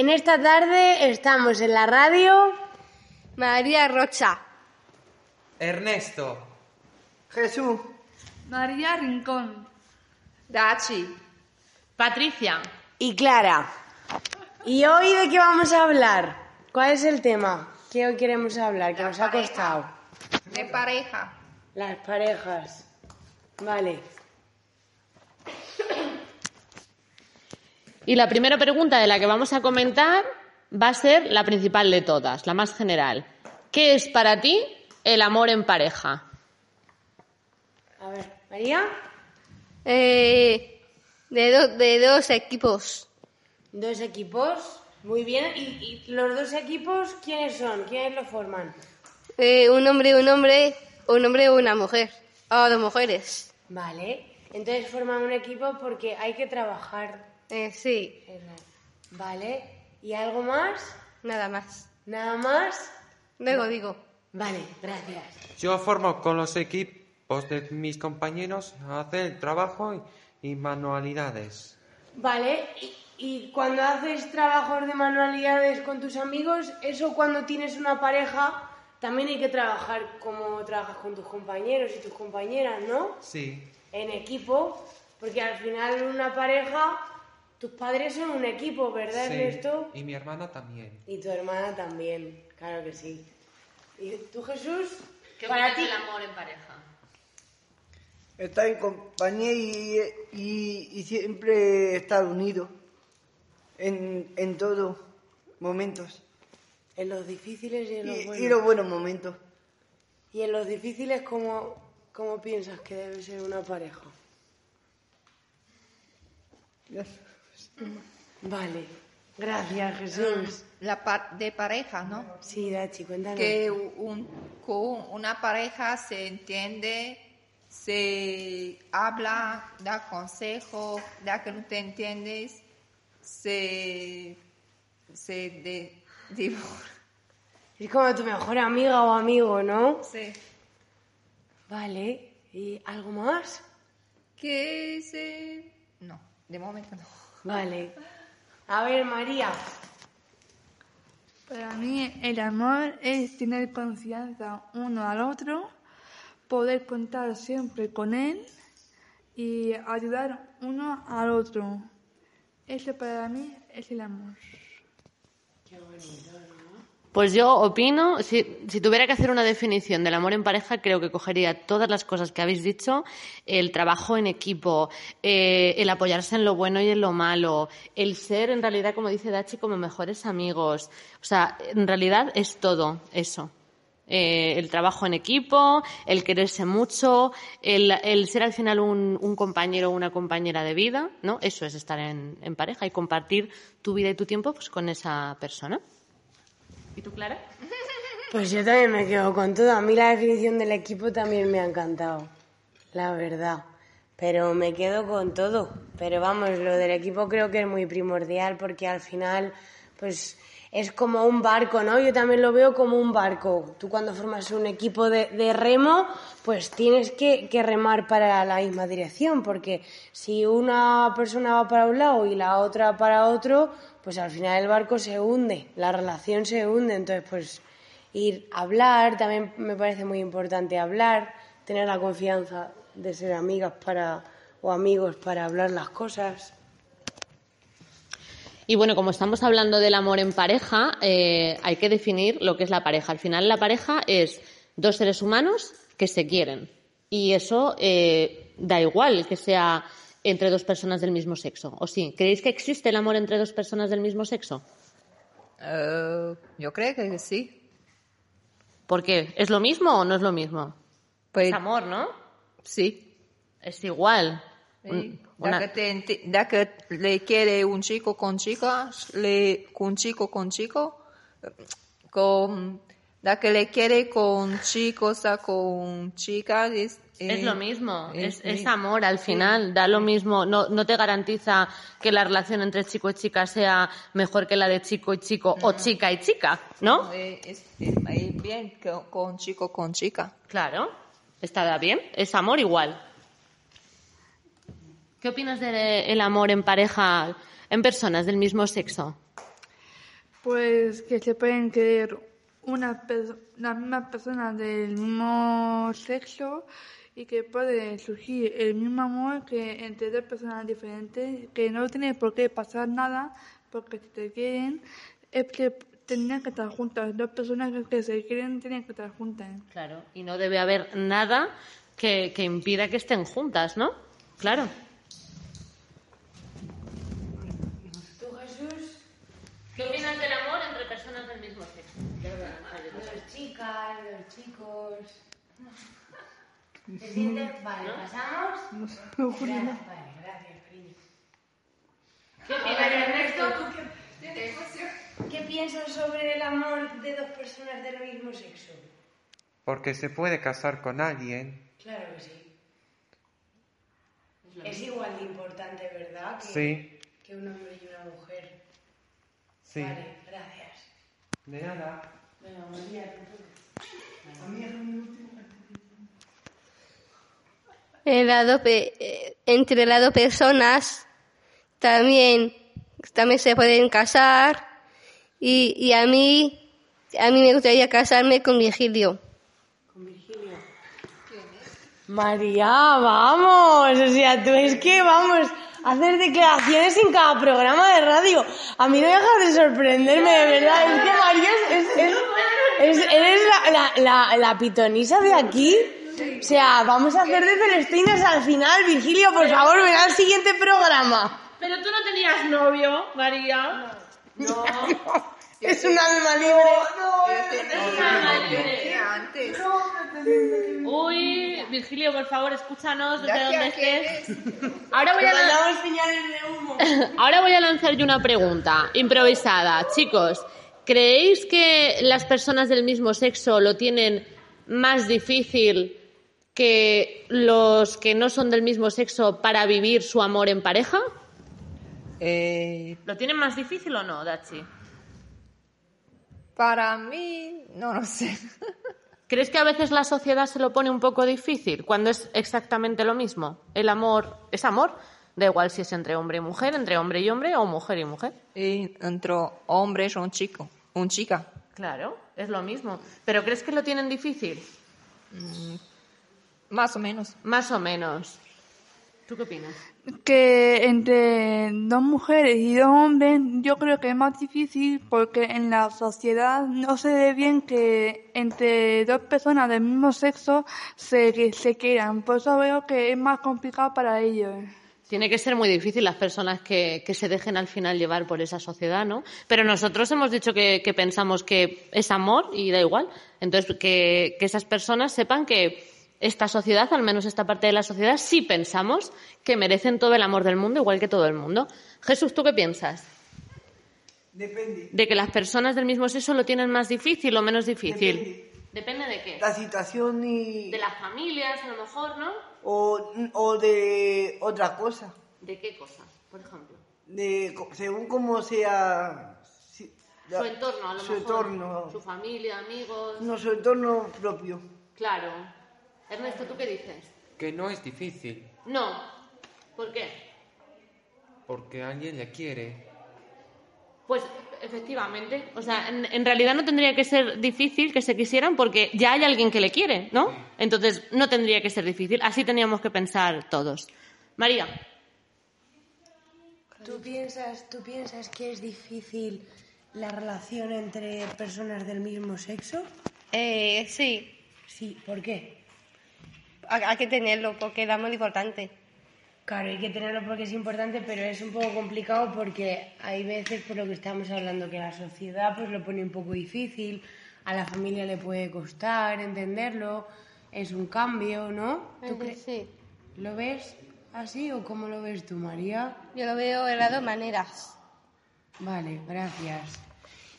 En esta tarde estamos en la radio. María Rocha. Ernesto. Jesús. María Rincón. Dachi. Patricia. Y Clara. ¿Y hoy de qué vamos a hablar? ¿Cuál es el tema que hoy queremos hablar? Que nos ha costado. De pareja. Las parejas. Vale. Y la primera pregunta de la que vamos a comentar va a ser la principal de todas, la más general. ¿Qué es para ti el amor en pareja? A ver, María. Eh, de, do- de dos equipos. Dos equipos. Muy bien. ¿Y, y los dos equipos quiénes son? ¿Quiénes lo forman? Eh, un hombre, un hombre, un hombre y una mujer. O dos mujeres. Vale. Entonces forman un equipo porque hay que trabajar. Eh, sí, Vale. ¿Y algo más? nada más. ¿Nada más? Luego digo. Vale, gracias. Yo formo con los equipos de mis compañeros a hacer el trabajo y, y manualidades. Vale, y, y cuando haces trabajos de manualidades con tus amigos, eso cuando tienes una pareja, también hay que trabajar como trabajas con tus compañeros y tus compañeras, ¿no? Sí. En equipo, porque al final una pareja, tus padres son un equipo, ¿verdad, sí. Ernesto? Y mi hermana también. Y tu hermana también, claro que sí. ¿Y tú, Jesús? ¿Qué Para ti, del amor en pareja? Estar en compañía y, y- y siempre estar unidos en, en todos momentos. en los difíciles y en los Y, buenos. y los buenos momentos. Y en los difíciles, ¿cómo, cómo piensas que debe ser una pareja? Vale, gracias Jesús. La par- de pareja, ¿no? Sí, Dachi, cuéntanos. Que un, con una pareja se entiende, se habla, da consejo, da que no te entiendes, se, se de, divorcia. Es como tu mejor amiga o amigo, ¿no? Sí. Vale, ¿y algo más? Que se... No, de momento no. Vale. A ver, María. Para mí el amor es tener confianza uno al otro, poder contar siempre con él y ayudar uno al otro. Eso para mí es el amor. Pues yo opino, si, si tuviera que hacer una definición del amor en pareja, creo que cogería todas las cosas que habéis dicho, el trabajo en equipo, eh, el apoyarse en lo bueno y en lo malo, el ser, en realidad, como dice Dachi, como mejores amigos. O sea, en realidad es todo eso. Eh, el trabajo en equipo, el quererse mucho, el, el ser al final un, un compañero o una compañera de vida, ¿no? Eso es estar en, en pareja y compartir tu vida y tu tiempo pues, con esa persona. ¿Y tú, Clara? Pues yo también me quedo con todo. A mí la definición del equipo también me ha encantado, la verdad. Pero me quedo con todo. Pero vamos, lo del equipo creo que es muy primordial porque al final, pues es como un barco, ¿no? Yo también lo veo como un barco. Tú cuando formas un equipo de, de remo, pues tienes que, que remar para la misma dirección, porque si una persona va para un lado y la otra para otro, pues al final el barco se hunde, la relación se hunde. Entonces, pues ir a hablar, también me parece muy importante hablar, tener la confianza de ser amigas para o amigos para hablar las cosas. Y bueno, como estamos hablando del amor en pareja, eh, hay que definir lo que es la pareja. Al final, la pareja es dos seres humanos que se quieren. Y eso eh, da igual que sea entre dos personas del mismo sexo. ¿O sí? ¿Creéis que existe el amor entre dos personas del mismo sexo? Eh, yo creo que sí. ¿Por qué? ¿Es lo mismo o no es lo mismo? Pues, Es amor, ¿no? sí. Es igual. Sí. una- Da, que te enti- da que le quiere un chico con chicas, le, un chico con chico, con, da que le quiere con chicos, da con chicas, es, Es eh, lo mismo, es, es amor al final, da lo mismo, no, no te garantiza que la relación entre chico y chica sea mejor que la de chico y chico o chica y chica, ¿no? eh, es, es- eh, bien con, con chico con chica. Claro, está bien, es amor igual. ¿Qué opinas del amor en pareja, en personas del mismo sexo? Pues que se pueden querer una las mismas personas del mismo sexo y que puede surgir el mismo amor que entre dos personas diferentes, que no tiene por qué pasar nada, porque si te quieren, es que tendrían que estar juntas. Dos personas que- que se quieren tienen que estar juntas. Claro, y no debe haber nada que, que impida que estén juntas, ¿no? Claro. ¿Tú, Jesús? ¿Qué opinas del amor entre personas del mismo sexo? Los chicos. ¿Te sientes? Vale, pasamos. Gracias, vale, gracias, cariño. ¿Qué A ver, Ernesto, ¿tú qué, qué piensas sobre el amor de dos personas del mismo sexo? Porque se puede casar con alguien. Claro que sí. Es igual de importante, ¿verdad? Que, Sí, que un hombre y una mujer. sí. Vale, gracias. De nada. Venga, María, En pe- eh, entre las dos personas también, también se pueden casar y, y a mí a mí me gustaría casarme con Virgilio. María, vamos. O sea, tú es que vamos a hacer declaraciones en cada programa de radio. A mí no me dejas de sorprenderme, de verdad. Es que María es, es- es- es- eres la, la, la, la pitonisa de aquí. O sea, vamos a hacer de Celestinas al final. Virgilio, por favor, ven al siguiente programa. Pero tú no tenías novio, María. No. Es un alma libre. Antes. Uy, Virgilio, por favor, escúchanos desde donde estés. Ahora voy, a. Ahora voy a lanzar yo una pregunta improvisada. Chicos, ¿creéis que las personas del mismo sexo lo tienen más difícil que los que no son del mismo sexo para vivir su amor en pareja? Eh, ¿Lo tienen más difícil o no, Dachi? para mí, no lo sé. ¿Crees que a veces la sociedad se lo pone un poco difícil cuando es exactamente lo mismo? El amor es amor, da igual si es entre hombre y mujer, entre hombre y hombre o mujer y mujer. Y entre hombres un chico, un chica. Claro, es lo mismo. ¿Pero crees que lo tienen difícil? Más o menos. Más o menos. ¿Tú qué opinas? que entre dos mujeres y dos hombres yo creo que es más difícil porque en la sociedad no se ve bien que entre dos personas del mismo sexo se, que se quieran. Por eso veo que es más complicado para ellos. Tiene que ser muy difícil las personas que, que se dejen al final llevar por esa sociedad, ¿no? Pero nosotros hemos dicho que, que pensamos que es amor y da igual. Entonces, que, que esas personas sepan que esta sociedad, al menos esta parte de la sociedad, sí pensamos que merecen todo el amor del mundo, igual que todo el mundo. Jesús, ¿tú qué piensas? Depende. ¿De que las personas del mismo sexo lo tienen más difícil o menos difícil? Depende. Depende de qué. La situación y... De las familias, a lo mejor, ¿no? O, o de otra cosa. ¿De qué cosas, por ejemplo? De, co- según cómo sea... si- la- Su entorno, a lo su mejor. entorno. Su familia, amigos. No, su entorno propio. Claro. Ernesto, ¿tú qué dices? Que no es difícil, No. ¿Por qué? porque alguien le quiere. Pues efectivamente. O sea, en, en realidad no tendría que ser difícil que se quisieran porque ya hay alguien que le quiere, ¿no? Entonces no tendría que ser difícil. Así teníamos que pensar todos. María. ¿Tú piensas, ¿Tú piensas que es difícil la relación entre personas del mismo sexo? Eh, sí, Sí, ¿por qué? hay, que tenerlo porque es muy importante. Claro, hay que tenerlo porque es importante, pero es un poco complicado porque hay veces, por lo que estamos hablando, que la sociedad pues lo pone un poco difícil, a la familia le puede costar entenderlo, es un cambio, ¿no? ¿Tú sí. ¿Lo ves? ¿Así o cómo lo ves tú, María? Yo lo veo de las dos maneras. Vale, gracias.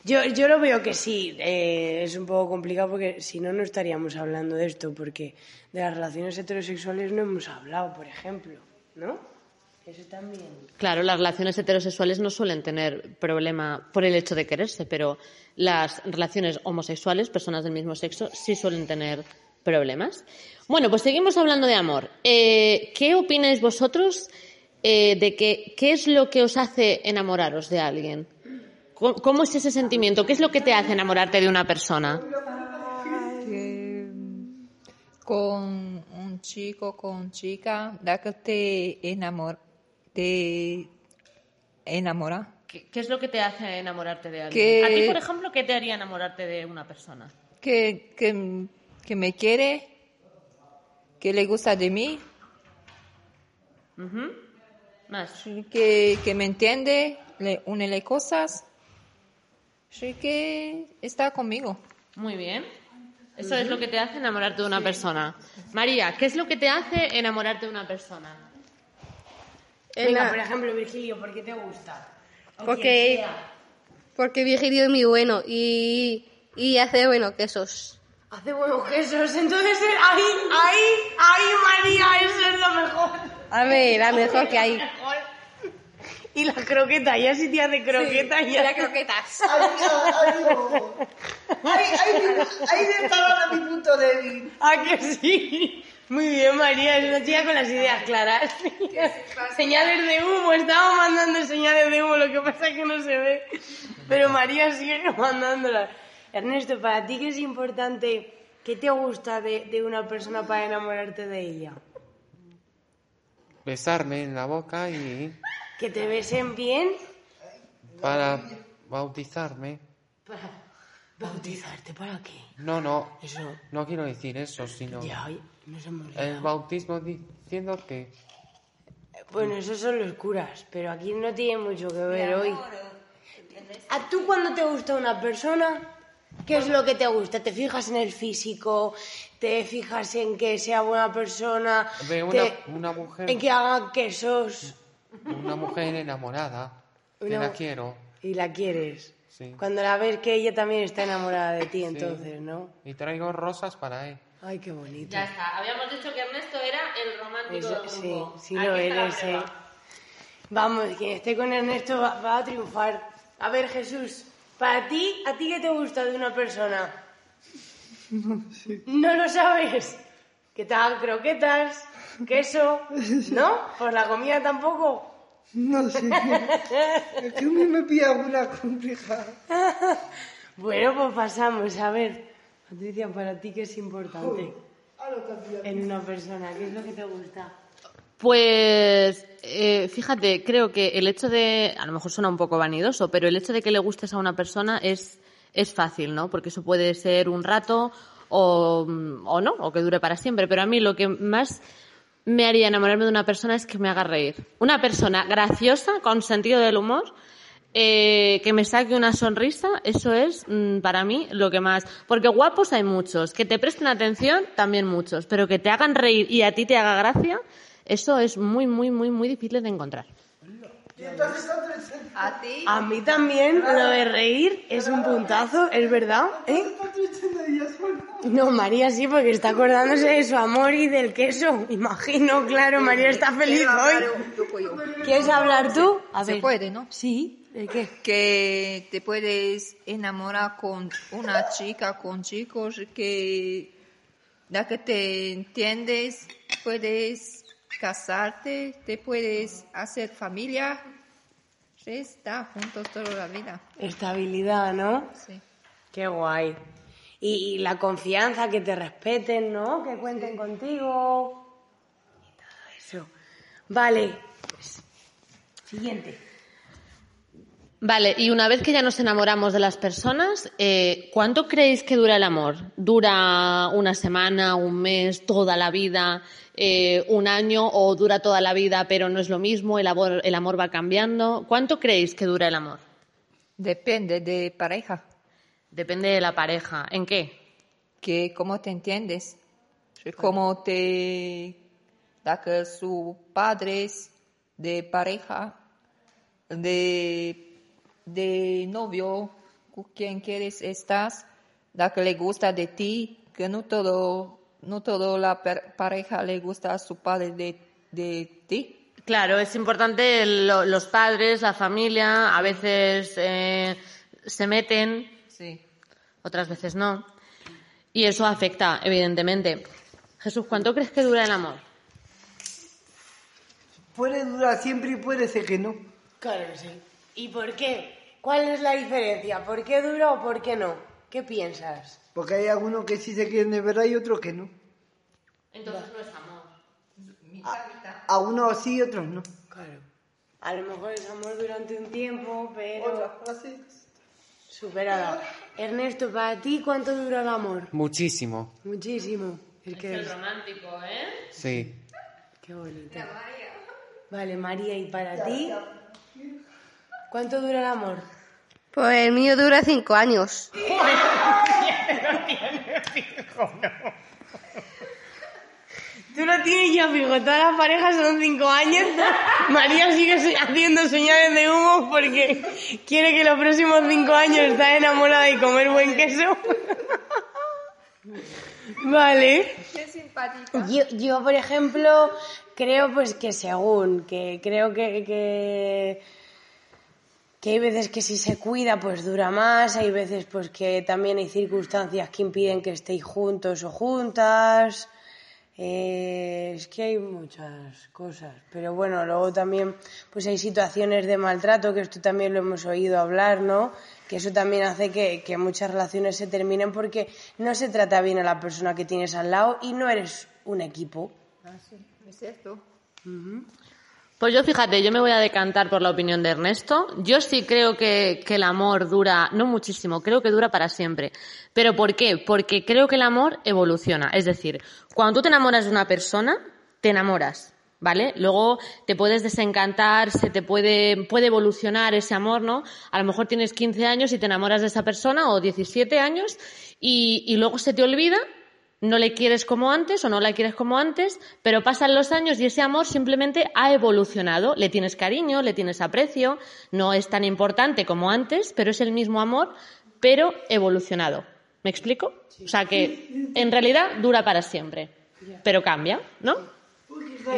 Yo, yo lo veo que sí, eh, es un poco complicado porque si no, no estaríamos hablando de esto, porque de las relaciones heterosexuales no hemos hablado, por ejemplo, ¿no? Eso también. Claro, las relaciones heterosexuales no suelen tener problema por el hecho de quererse, pero las relaciones homosexuales, personas del mismo sexo, sí suelen tener problemas. Bueno, pues seguimos hablando de amor. Eh, ¿Qué opináis vosotros eh, de que, qué es lo que os hace enamoraros de alguien? ¿Cómo, cómo es ese sentimiento? ¿Qué es lo que te hace enamorarte de una persona? con chico, con chica, da que te enamora, te enamora, ¿Qué, qué es lo que te hace enamorarte de alguien? Que- A ti, por ejemplo, ¿qué te haría enamorarte de una persona? que, que, que me quiere, que le gusta de mí. Más. que, que me entiende, le une cosas, sí que está conmigo. Muy bien. Eso es lo que te hace enamorarte de una persona. María, ¿qué es lo que te hace enamorarte de una persona? Venga, por ejemplo, Virgilio, ¿por qué te gusta? O Porque- quien sea. Porque Virgilio es muy bueno y, y hace, bueno, quesos. Hace buenos quesos, entonces ahí, ahí, ahí, María, eso es lo mejor. A ver, la mejor que hay. Y la croqueta, ya si te hace croqueta, ya. croquetas. Ahí, ahí, ahí, ahora mi punto débil. ¿A que sí? Muy bien, María, es una chica con las ideas claras. señales de humo, estaba mandando señales de humo, lo que pasa es que no se ve. Pero María sigue mandándolas. Ernesto, ¿para ti qué es importante? ¿Qué te gusta de, de una persona para enamorarte de ella? Besarme en la boca y ¿Que te besen bien? para bautizarme. ¿Bautizarte para qué? No, no, Eso. no quiero decir eso, sino Ya, oye, no se me el bautismo diciendo que Bueno, esos son los curas, pero aquí no tiene mucho que ver hoy. ¿A tú cuando te gusta una persona? ¿Qué es lo que te gusta? ¿Te fijas en el físico? ¿Te fijas en que sea buena persona? Una, te- una mujer, ¿En que haga quesos? Una mujer enamorada, que Una- la quiero, Y la quieres. sí. Cuando la ves que ella también está enamorada de ti, entonces, ¿no? Y traigo rosas para él. Ay, qué bonito. Ya está. Habíamos dicho que Ernesto era el romántico Eso- del sí, grupo. sí Aquí lo eres, eh. Vamos, quien esté con Ernesto va, va a triunfar. A ver, Jesús, para ti, ¿a ti qué te gusta de una persona? No lo sabes. Que te hagan croquetas, queso, ¿no? Por la comida tampoco. No sé. Es que a mí me pilla una complicada. Bueno, pues pasamos. A ver, Patricia, para ti, ¿qué es importante en una persona? ¿Qué es lo que te gusta? Pues eh, fíjate, creo que el hecho de, a lo mejor suena un poco vanidoso, pero el hecho de que le gustes a una persona es, es fácil, ¿no? Porque eso puede ser un rato o, o no, o que dure para siempre. Pero a mí lo que más me haría enamorarme de una persona es que me haga reír. Una persona graciosa, con sentido del humor, eh, que me saque una sonrisa, eso es mm, para mí lo que más. Porque guapos hay muchos, que te presten atención también muchos, pero que te hagan reír y a ti te haga gracia, eso es muy, muy, muy, muy difícil de encontrar. A ti, A mí también lo de reír es un puntazo, es verdad, ¿eh? No, María sí, porque está acordándose de su amor y del queso. Imagino, claro, María está feliz hoy. ¿Quieres hablar tú? A Se puede, ¿no? Sí, ¿de qué? que te puedes enamorar con una chica, con chicos que ya que te entiendes, puedes casarte, te puedes hacer familia, sí, está juntos toda la vida. Estabilidad, ¿no? Sí. Qué guay. Y, y la confianza, que te respeten, ¿no? Que cuenten contigo. Y todo eso. Vale. pues, siguiente. Vale, y una vez que ya nos enamoramos de las personas, eh, ¿cuánto creéis que dura el amor? ¿Dura una semana, un mes, toda la vida, eh, un año o dura toda la vida pero no es lo mismo, el amor, el amor va cambiando? ¿Cuánto creéis que dura el amor? Depende de pareja, Depende de la pareja. ¿En qué? que cómo te entiendes, cómo te da que sus padres de pareja, de, de novio, con quien quieres estás, da que le gusta de ti, que no todo, no todo la per- pareja le gusta a su padre de, de ti. Claro, es importante lo- los padres, la familia, a veces eh, se meten, Sí. otras veces no. Y eso afecta, evidentemente. Jesús, ¿cuánto crees que dura el amor? Puede durar siempre y puede ser que no. Claro, sí. ¿Y por qué? ¿Cuál es la diferencia? ¿Por qué dura o por qué no? ¿Qué piensas? Porque hay algunos que sí se quieren de verdad y otros que no. Entonces no es amor. A unos sí y otros no. Claro. A lo mejor es amor durante un tiempo, pero superado. Ernesto, ¿para ti cuánto dura el amor? Muchísimo. Muchísimo. Es que es... romántico, ¿eh? Sí. Qué bonito. Vale, María, ¿y para ti? ¿Cuánto dura el amor? Pues el mío dura cinco años. Tú lo tienes ya fijo, todas las parejas son cinco años. María sigue haciendo señales de humo porque quiere que los próximos cinco años está enamorada y comer buen queso. Vale. Qué simpática. Yo, yo, por ejemplo, creo pues que según, que creo que, que, que hay veces que si se cuida pues dura más, hay veces pues que también hay circunstancias que impiden que estéis juntos o juntas. Eh, es que hay muchas cosas, pero bueno, luego también pues hay situaciones de maltrato, que esto también lo hemos oído hablar, ¿no? Que eso también hace que, que muchas relaciones se terminen porque no se trata bien a la persona que tienes al lado y no eres un equipo. Ah, sí, es cierto. Pues yo fíjate, yo me voy a decantar por la opinión de Ernesto. Yo sí creo que, el amor dura, no muchísimo, creo que dura para siempre. ¿Pero por qué? Porque creo que el amor evoluciona. Es decir, cuando tú te enamoras de una persona, te enamoras, ¿vale? Luego te puedes desencantar, se te puede, puede evolucionar ese amor, ¿no? A lo mejor tienes 15 años y te enamoras de esa persona o 17 años y, y luego se te olvida no le quieres como antes o no la quieres como antes, pero pasan los años y ese amor simplemente ha evolucionado. Le tienes cariño, le tienes aprecio, no es tan importante como antes, pero es el mismo amor, pero evolucionado. ¿Me explico? O sea que en realidad dura para siempre, pero cambia, ¿no?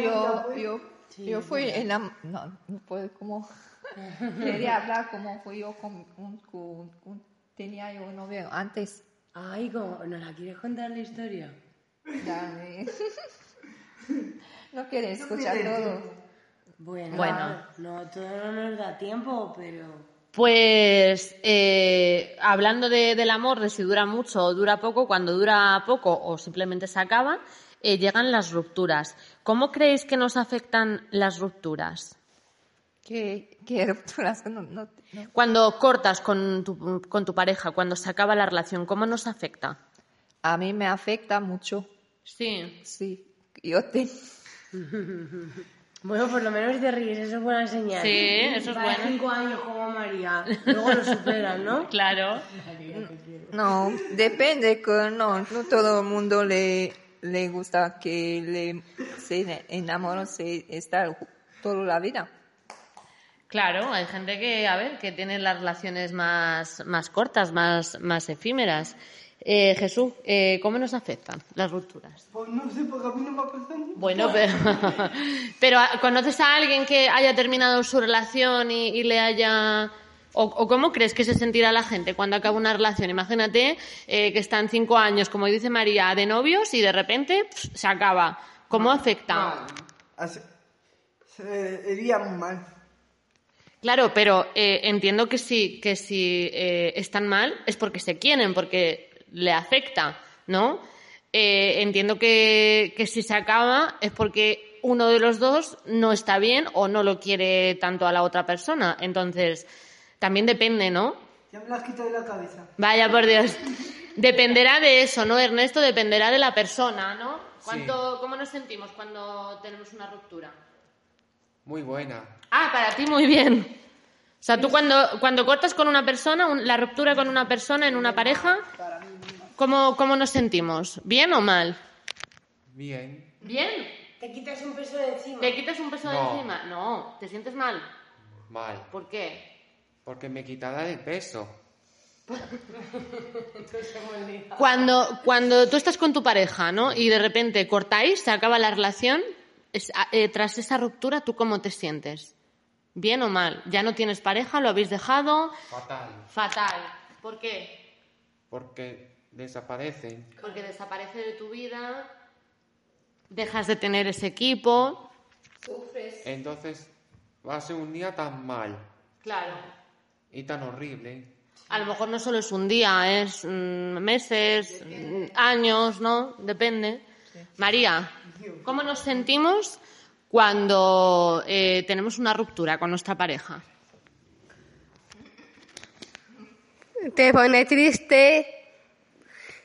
Yo, yo, yo fui en la... No, no puedo como... Quería hablar como fui yo con, un- con- con- tenía yo un novio antes. Ay, ¿cómo? ¿nos la quieres contar la historia? Dame. No quiere escuchar todo. Bueno, Bueno. no, todo no nos da tiempo, pero... Pues eh, hablando de- del amor, de si dura mucho o dura poco, cuando dura poco o simplemente se acaba, eh, llegan las rupturas. ¿Cómo creéis que nos afectan las rupturas? ¿Qué, qué rupturas? No, no, no. Cuando cortas con tu, con tu pareja, cuando se acaba la relación, ¿cómo nos afecta? A mí me afecta mucho. Sí. Sí. Yo te... Bueno, por lo menos te ríes, eso es buena señal. Sí, eso es Para bueno. cinco años como María, luego lo superan, ¿no? Claro. No, depende que no, no todo el mundo le, le gusta que le se enamore, se ju- toda la vida. Claro, hay gente que, a ver, que tiene las relaciones más, más cortas, más, más efímeras. Eh, Jesús, eh, ¿cómo nos afectan las rupturas? Pues no sé, porque a mí no me ha pasado. Bueno, pero, pero ah, ¿conoces a alguien que haya terminado su relación y, y le haya... O, o cómo crees que se sentirá la gente cuando acaba una relación? Imagínate eh, que están cinco años, como dice María, de novios y de repente se acaba. ¿Cómo afecta? Así- Se iría muy mal. Claro, pero eh, entiendo que si, que si eh, están mal es porque se quieren, porque le afecta, ¿no? Eh, entiendo que, que si se acaba es porque uno de los dos no está bien o no lo quiere tanto a la otra persona. Entonces, también depende, ¿no? Ya me la has quitado de la cabeza. Vaya por Dios. Dependerá de eso, ¿no, Ernesto? Dependerá de la persona, ¿no? ¿Cuánto, ¿Cómo nos sentimos cuando tenemos una ruptura? Muy buena. Ah, para ti muy bien. O sea, tú cuando, cuando cortas con una persona, un- la ruptura con una persona en una pareja, ¿cómo, ¿cómo nos sentimos? ¿Bien o mal? Bien. Bien. Te quitas un peso de encima. ¿Te quitas un peso de No. encima? No, ¿te sientes mal? Mal. ¿Por qué? Porque me quitará el peso. Cuando, cuando tú estás con tu pareja, ¿no? Y de repente cortáis, se acaba la relación, es- eh, tras esa ruptura, ¿tú cómo te sientes? ¿Bien o mal? ¿Ya no tienes pareja? ¿Lo habéis dejado? Fatal. Fatal. ¿Por qué? Porque desaparecen. Porque desaparece de tu vida, dejas de tener ese equipo. Entonces va a ser un día tan mal Claro. y tan horrible. A lo mejor no solo es un día, es mm, meses, mm, años, ¿no? Depende. María, ¿cómo nos sentimos cuando eh, tenemos una ruptura con nuestra pareja? Te pone triste.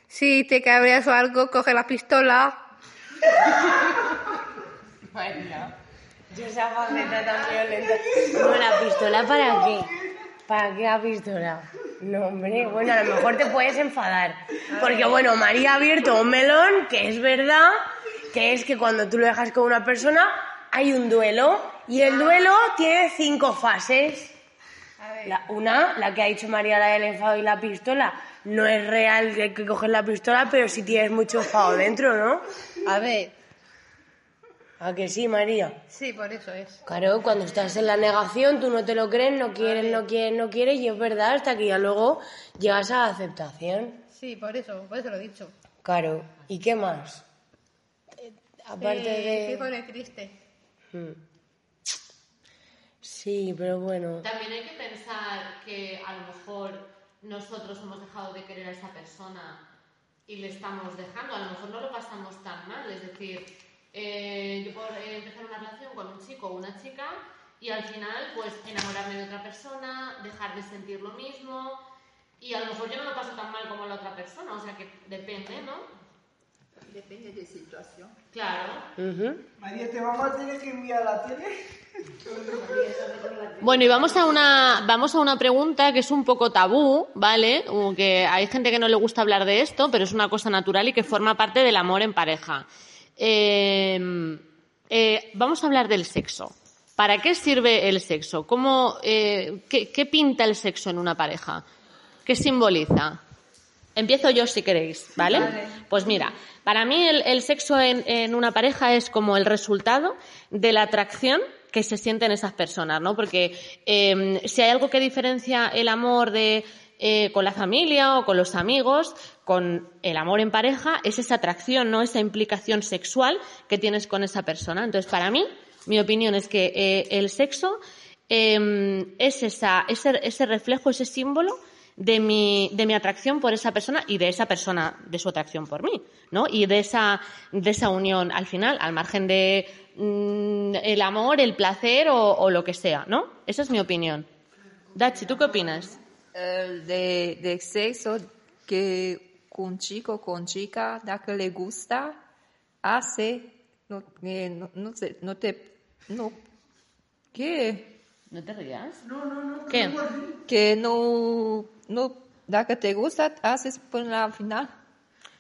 Si te cabreas o algo, coge la pistola. Yo esa faceta tan violenta. No, la pistola para qué? ¿Para qué la pistola? No, hombre, bueno, a lo mejor te puedes enfadar. Porque, bueno, María ha abierto un melón, que es verdad, que es que cuando tú lo dejas con una persona, hay un duelo. Y el duelo tiene cinco fases. La- una, la que ha dicho María, la del enfado y la pistola. No es real que coger la pistola, pero sí tienes mucho enfado dentro, ¿no? A ver. ¿A que sí, María? Sí, por eso es. Claro, cuando estás en la negación, tú no te lo crees, no quieres, no quieres, no quieres, y es verdad, hasta que ya luego llegas a la aceptación. Sí, por eso, por eso lo he dicho. Claro, ¿y qué más? Eh, Aparte de... pone triste. Mm. Sí, pero bueno. También hay que pensar que a lo mejor nosotros hemos dejado de querer a esa persona y le estamos dejando. A lo mejor no lo pasamos tan mal. Es decir, eh, yo puedo eh, empezar una relación con un chico o una chica y al final, pues enamorarme de otra persona, dejar de sentir lo mismo. Y a lo mejor yo no lo paso tan mal como la otra persona. O sea que depende, ¿no? Depende de situación. Claro. María, te vamos a tener que enviar a la tele. Bueno, y vamos a una vamos a una pregunta que es un poco tabú, ¿vale? O Que hay gente que no le gusta hablar de esto, pero es una cosa natural y que forma parte del amor en pareja. Eh, eh, vamos a hablar del sexo. ¿Para qué sirve el sexo? ¿Cómo, eh, qué, qué pinta el sexo en una pareja? ¿Qué simboliza? Empiezo yo si queréis, ¿vale? Pues mira, para mí el, el sexo en, en una pareja es como el resultado de la atracción que se siente en esas personas, ¿no? Porque eh, si hay algo que diferencia el amor de eh, con la familia o con los amigos, con el amor en pareja, es esa atracción, ¿no? Esa implicación sexual que tienes con esa persona. Entonces, para mí, mi opinión es que eh, el sexo eh, es esa, ese, ese reflejo, ese símbolo de mi, de mi atracción por esa persona y de esa persona de su atracción por mí, ¿no? Y de esa, de esa unión al final, al margen de mm, el amor, el placer o, lo que sea, ¿no? Esa es mi opinión. Dachi, ¿tú qué opinas? De, de sexo que con chico, con chica, la que le gusta, hace, no, eh, no, no sé, no te, no, ¿qué? ¿No te rías? No, no, no. ¿Qué? Que no, no, que te gusta, haces por la final.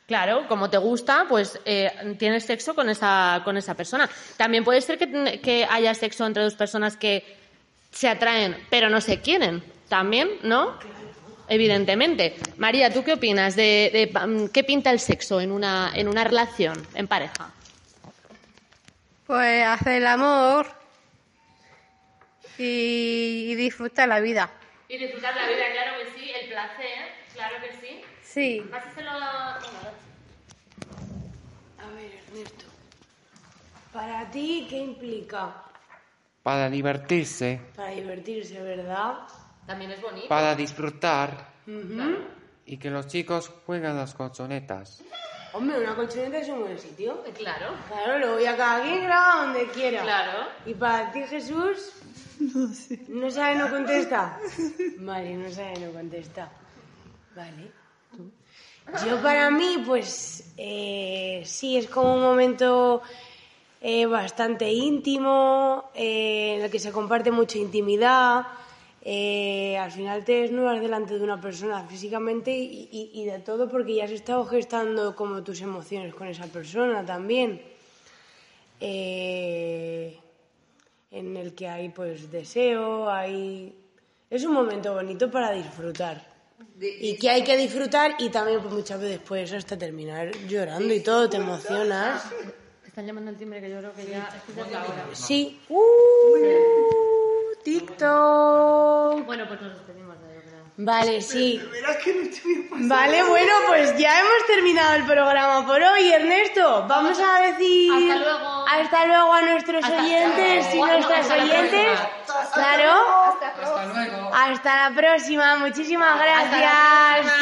Claro, como te gusta, pues eh, tienes sexo con esa, con esa persona. También puede ser que, que haya sexo entre dos personas que se atraen, pero no se quieren. También, ¿no? Evidentemente. María, ¿tú qué opinas de, de, mm, qué pinta el sexo en una, en una relación, en pareja? Pues hacer el amor y, y disfrutar la vida. Y disfrutar la vida, claro que sí, el placer, claro que sí. Sí. Pásaselo a... A ver, Ernesto. Para ti, ¿qué implica? Para divertirse, Para divertirse, ¿verdad? También es bonito. para disfrutar y que los chicos jueguen las colchonetas. Hombre, una colchoneta es un buen sitio. Claro, Claro, lo voy a cada quien graba donde quiera. claro. ¿Y para ti, Jesús? No sé. ¿No sabe, no contesta? Vale, no sabe, no contesta. Vale. ¿Tú? Yo para mí, pues eh, sí, es como un momento eh, bastante íntimo, eh, en el que se comparte mucha intimidad. Eh, al final te desnudas delante de una persona físicamente y, y- y de todo porque ya has estado gestando como tus emociones con esa persona también. eh, en el que hay pues deseo, hay... Es un momento bonito para disfrutar. Y que hay que disfrutar y también pues, muchas veces puedes hasta terminar llorando y todo, te emocionas. Están llamando al timbre que yo creo que ya es la hora. Sí. Uh, TikTok. Bueno, pues nos despedimos de creo. Vale, sí. Vale, bueno, pues ya hemos terminado el programa por hoy, Ernesto. Vamos a decir Hasta luego. hasta luego a nuestros Hasta oyentes y nuestras Hasta la oyentes. próxima. Claro. Hasta luego. Hasta la próxima. Muchísimas gracias.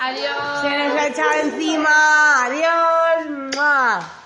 Adiós. Se nos ha echado encima. Adiós.